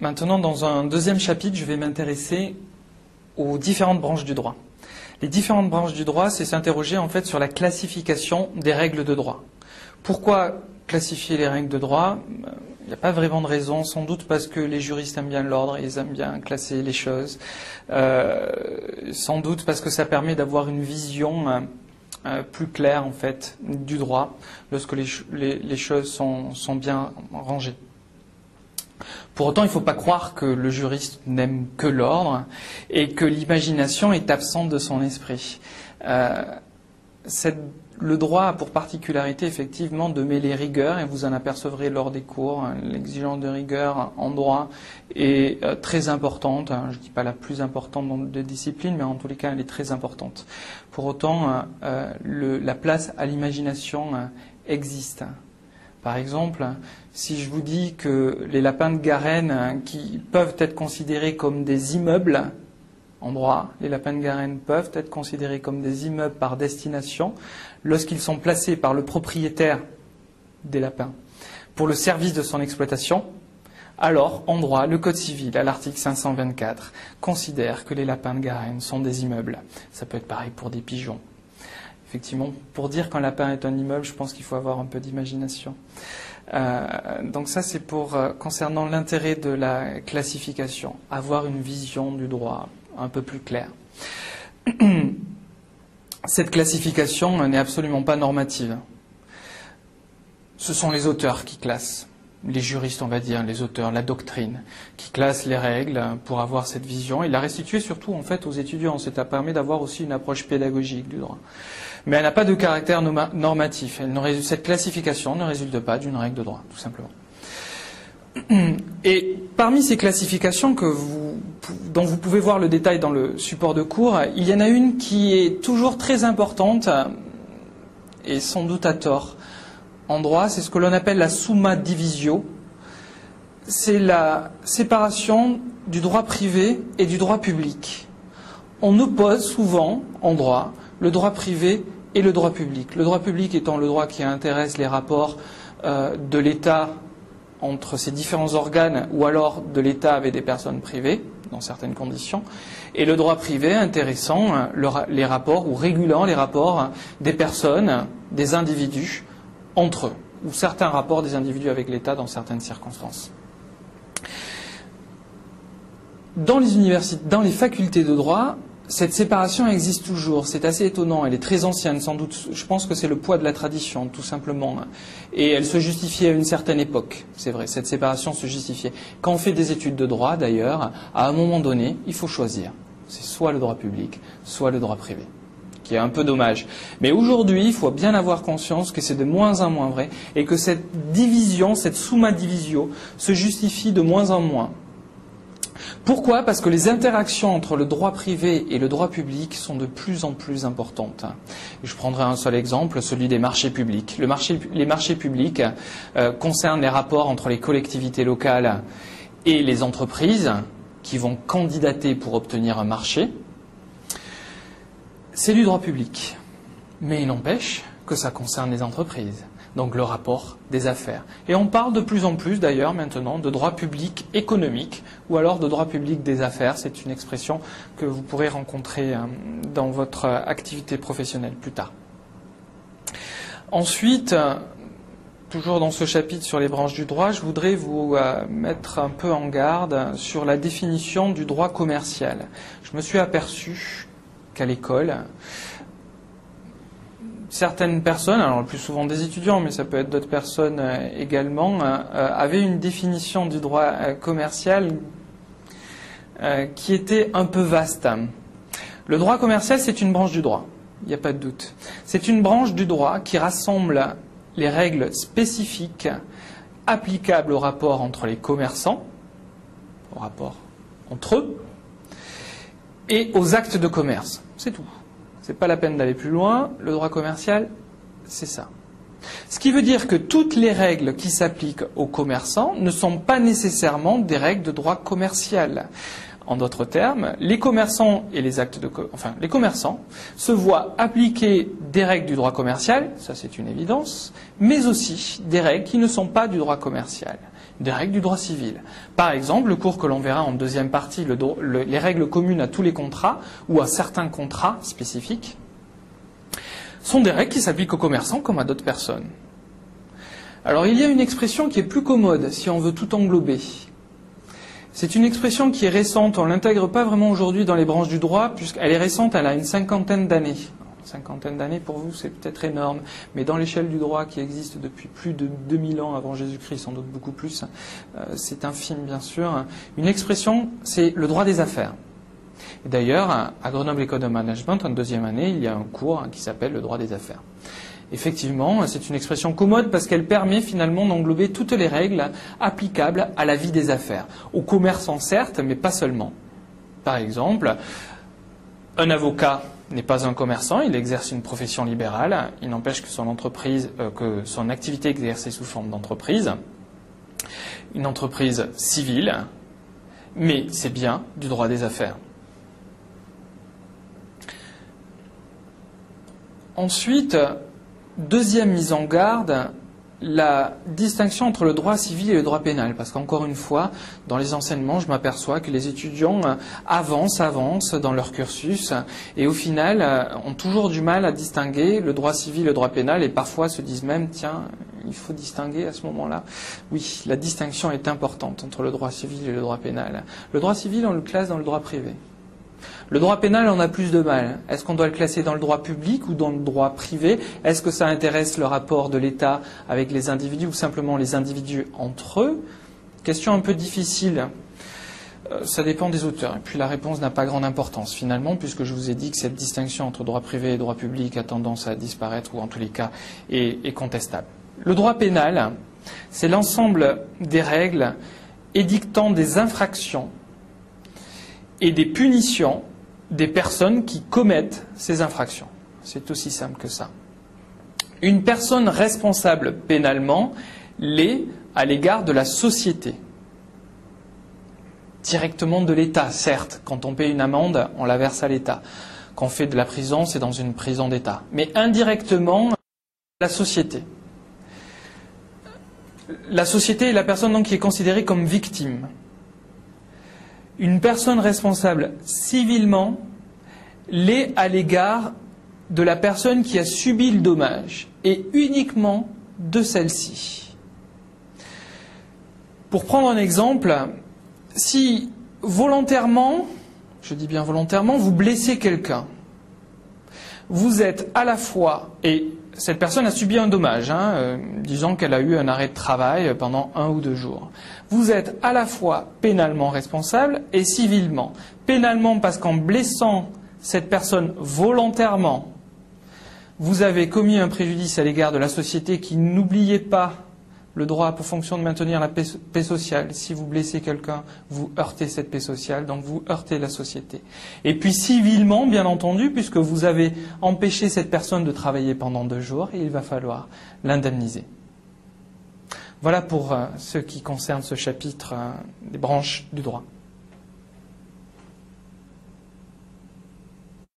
Maintenant, dans un deuxième chapitre, je vais m'intéresser aux différentes branches du droit. Les différentes branches du droit, c'est s'interroger en fait sur la classification des règles de droit. Pourquoi classifier les règles de droit? Il n'y a pas vraiment de raison, sans doute parce que les juristes aiment bien l'ordre, ils aiment bien classer les choses, euh, sans doute parce que ça permet d'avoir une vision euh, euh, plus claire en fait du droit lorsque les, choses sont bien rangées. Pour autant, il ne faut pas croire que le juriste n'aime que l'ordre et que l'imagination est absente de son esprit. Euh, le droit a pour particularité effectivement de mêler rigueur, et vous en apercevrez lors des cours, hein, l'exigence de rigueur en droit est euh, très importante, hein, je ne dis pas la plus importante dans les disciplines, mais en tous les cas elle est très importante. Pour autant, euh, la place à l'imagination existe. Par exemple, si je vous dis que les lapins de Garenne, qui peuvent être considérés comme des immeubles en droit, les lapins de Garenne peuvent être considérés comme des immeubles par destination lorsqu'ils sont placés par le propriétaire des lapins pour le service de son exploitation, alors, en droit, le Code civil, à l'article 524, considère que les lapins de Garenne sont des immeubles. Ça peut être pareil pour des pigeons, effectivement, pour dire qu'un lapin est un immeuble, je pense qu'il faut avoir un peu d'imagination. Euh, donc ça, c'est pour euh, concernant l'intérêt de la classification, avoir une vision du droit un peu plus claire. Cette classification n'est absolument pas normative. Ce sont les auteurs qui classent les juristes, on va dire, les auteurs, la doctrine, qui classent les règles pour avoir cette vision et la restituer surtout en fait aux étudiants. Ça permet d'avoir aussi une approche pédagogique du droit. Mais elle n'a pas de caractère normatif. cette classification ne résulte pas d'une règle de droit, tout simplement. Et parmi ces classifications dont vous pouvez voir le détail dans le support de cours, il y en a une qui est toujours très importante et sans doute à tort en droit, c'est ce que l'on appelle la summa divisio. C'est la séparation du droit privé et du droit public. On oppose souvent en droit le droit privé et le droit public. Le droit public étant le droit qui intéresse les rapports euh, de l'État entre ces différents organes ou alors de l'État avec des personnes privées, dans certaines conditions, et le droit privé intéressant euh, les rapports ou régulant les rapports des personnes, des individus entre eux, ou certains rapports des individus avec l'État dans certaines circonstances. Dans les universités, dans les facultés de droit, cette séparation existe toujours. C'est assez étonnant. Elle est très ancienne, sans doute. Je pense que c'est le poids de la tradition, tout simplement. Et elle se justifiait à une certaine époque. C'est vrai. Cette séparation se justifiait. Quand on fait des études de droit, d'ailleurs, à un moment donné, il faut choisir. C'est soit le droit public, soit le droit privé qui est un peu dommage. Mais aujourd'hui, il faut bien avoir conscience que c'est de moins en moins vrai et que cette division, cette summa divisio, se justifie de moins en moins. Pourquoi? Parce que les interactions entre le droit privé et le droit public sont de plus en plus importantes. je prendrai un seul exemple, celui des marchés publics. les marchés publics euh, concernent les rapports entre les collectivités locales et les entreprises qui vont candidater pour obtenir un marché. C'est du droit public, mais il n'empêche que ça concerne les entreprises, donc le rapport des affaires. Et on parle de plus en plus d'ailleurs maintenant de droit public économique ou alors de droit public des affaires. C'est une expression que vous pourrez rencontrer euh, dans votre activité professionnelle plus tard. Ensuite, euh, toujours dans ce chapitre sur les branches du droit, je voudrais vous euh, mettre un peu en garde sur la définition du droit commercial. Je me suis aperçu qu'à l'école. Certaines personnes, alors le plus souvent des étudiants, mais ça peut être d'autres personnes euh, également, euh, euh, avaient une définition du droit commercial qui était un peu vaste. Le droit commercial, c'est une branche du droit, il n'y a pas de doute. C'est une branche du droit qui rassemble les règles spécifiques applicables au rapport entre les commerçants, au rapport entre eux, et aux actes de commerce. C'est tout. C'est pas la peine d'aller plus loin. Le droit commercial, c'est ça. Ce qui veut dire que toutes les règles qui s'appliquent aux commerçants ne sont pas nécessairement des règles de droit commercial. En d'autres termes, les commerçants et les actes de, enfin, les commerçants se voient appliquer des règles du droit commercial, ça c'est une évidence, mais aussi des règles qui ne sont pas du droit commercial, des règles du droit civil. Par exemple, le cours que l'on verra en deuxième partie, les règles communes à tous les contrats ou à certains contrats spécifiques, sont des règles qui s'appliquent aux commerçants comme à d'autres personnes. Alors il y a une expression qui est plus commode si on veut tout englober. C'est une expression qui est récente, on ne l'intègre pas vraiment aujourd'hui dans les branches du droit, puisqu'elle est récente, elle a une cinquantaine d'années. Cinquantaine d'années pour vous, c'est peut-être énorme, mais dans l'échelle du droit qui existe depuis plus de 2000 ans avant Jésus-Christ, sans doute beaucoup plus, euh, c'est infime bien sûr. Une expression, c'est le droit des affaires. D'ailleurs, à Grenoble École de Management, en deuxième année, il y a un cours qui s'appelle le droit des affaires. Effectivement, c'est une expression commode parce qu'elle permet finalement d'englober toutes les règles applicables à la vie des affaires. Aux commerçants, certes, mais pas seulement. Par exemple, un avocat n'est pas un commerçant, il exerce une profession libérale. Il n'empêche que son entreprise, euh, que son activité exercée sous forme d'entreprise, une entreprise civile, mais c'est bien du droit des affaires. Ensuite, deuxième mise en garde, la distinction entre le droit civil et le droit pénal. Parce qu'encore une fois, dans les enseignements, je m'aperçois que les étudiants avancent, avancent dans leur cursus et au final ont toujours du mal à distinguer le droit civil et le droit pénal et parfois se disent même, tiens, il faut distinguer à ce moment-là. Oui, la distinction est importante entre le droit civil et le droit pénal. Le droit civil, on le classe dans le droit privé. Le droit pénal en a plus de mal. Est-ce qu'on doit le classer dans le droit public ou dans le droit privé? Est-ce que ça intéresse le rapport de l'État avec les individus ou simplement les individus entre eux? Question un peu difficile. Euh, ça dépend des auteurs. Et puis la réponse n'a pas grande importance finalement, puisque je vous ai dit que cette distinction entre droit privé et droit public a tendance à disparaître ou en tous les cas est, est contestable. Le droit pénal, c'est l'ensemble des règles édictant des infractions et des punitions des personnes qui commettent ces infractions. C'est aussi simple que ça. Une personne responsable pénalement l'est à l'égard de la société. Directement de l'État, certes. Quand on paye une amende, on la verse à l'État. Quand on fait de la prison, c'est dans une prison d'État. Mais indirectement, la société. La société est la personne donc qui est considérée comme victime une personne responsable civilement l'est à l'égard de la personne qui a subi le dommage et uniquement de celle-ci. Pour prendre un exemple, si volontairement, je dis bien volontairement, vous blessez quelqu'un, vous êtes à la fois, et cette personne a subi un dommage, hein, euh, disons qu'elle a eu un arrêt de travail pendant un ou deux jours. Vous êtes à la fois pénalement responsable et civilement. Pénalement parce qu'en blessant cette personne volontairement, vous avez commis un préjudice à l'égard de la société qui n'oubliez pas le droit a pour fonction de maintenir la paix, sociale. Si vous blessez quelqu'un, vous heurtez cette paix sociale, donc vous heurtez la société. Et puis civilement, bien entendu, puisque vous avez empêché cette personne de travailler pendant deux jours, il va falloir l'indemniser. Voilà pour euh, ce qui concerne ce chapitre euh, des branches du droit.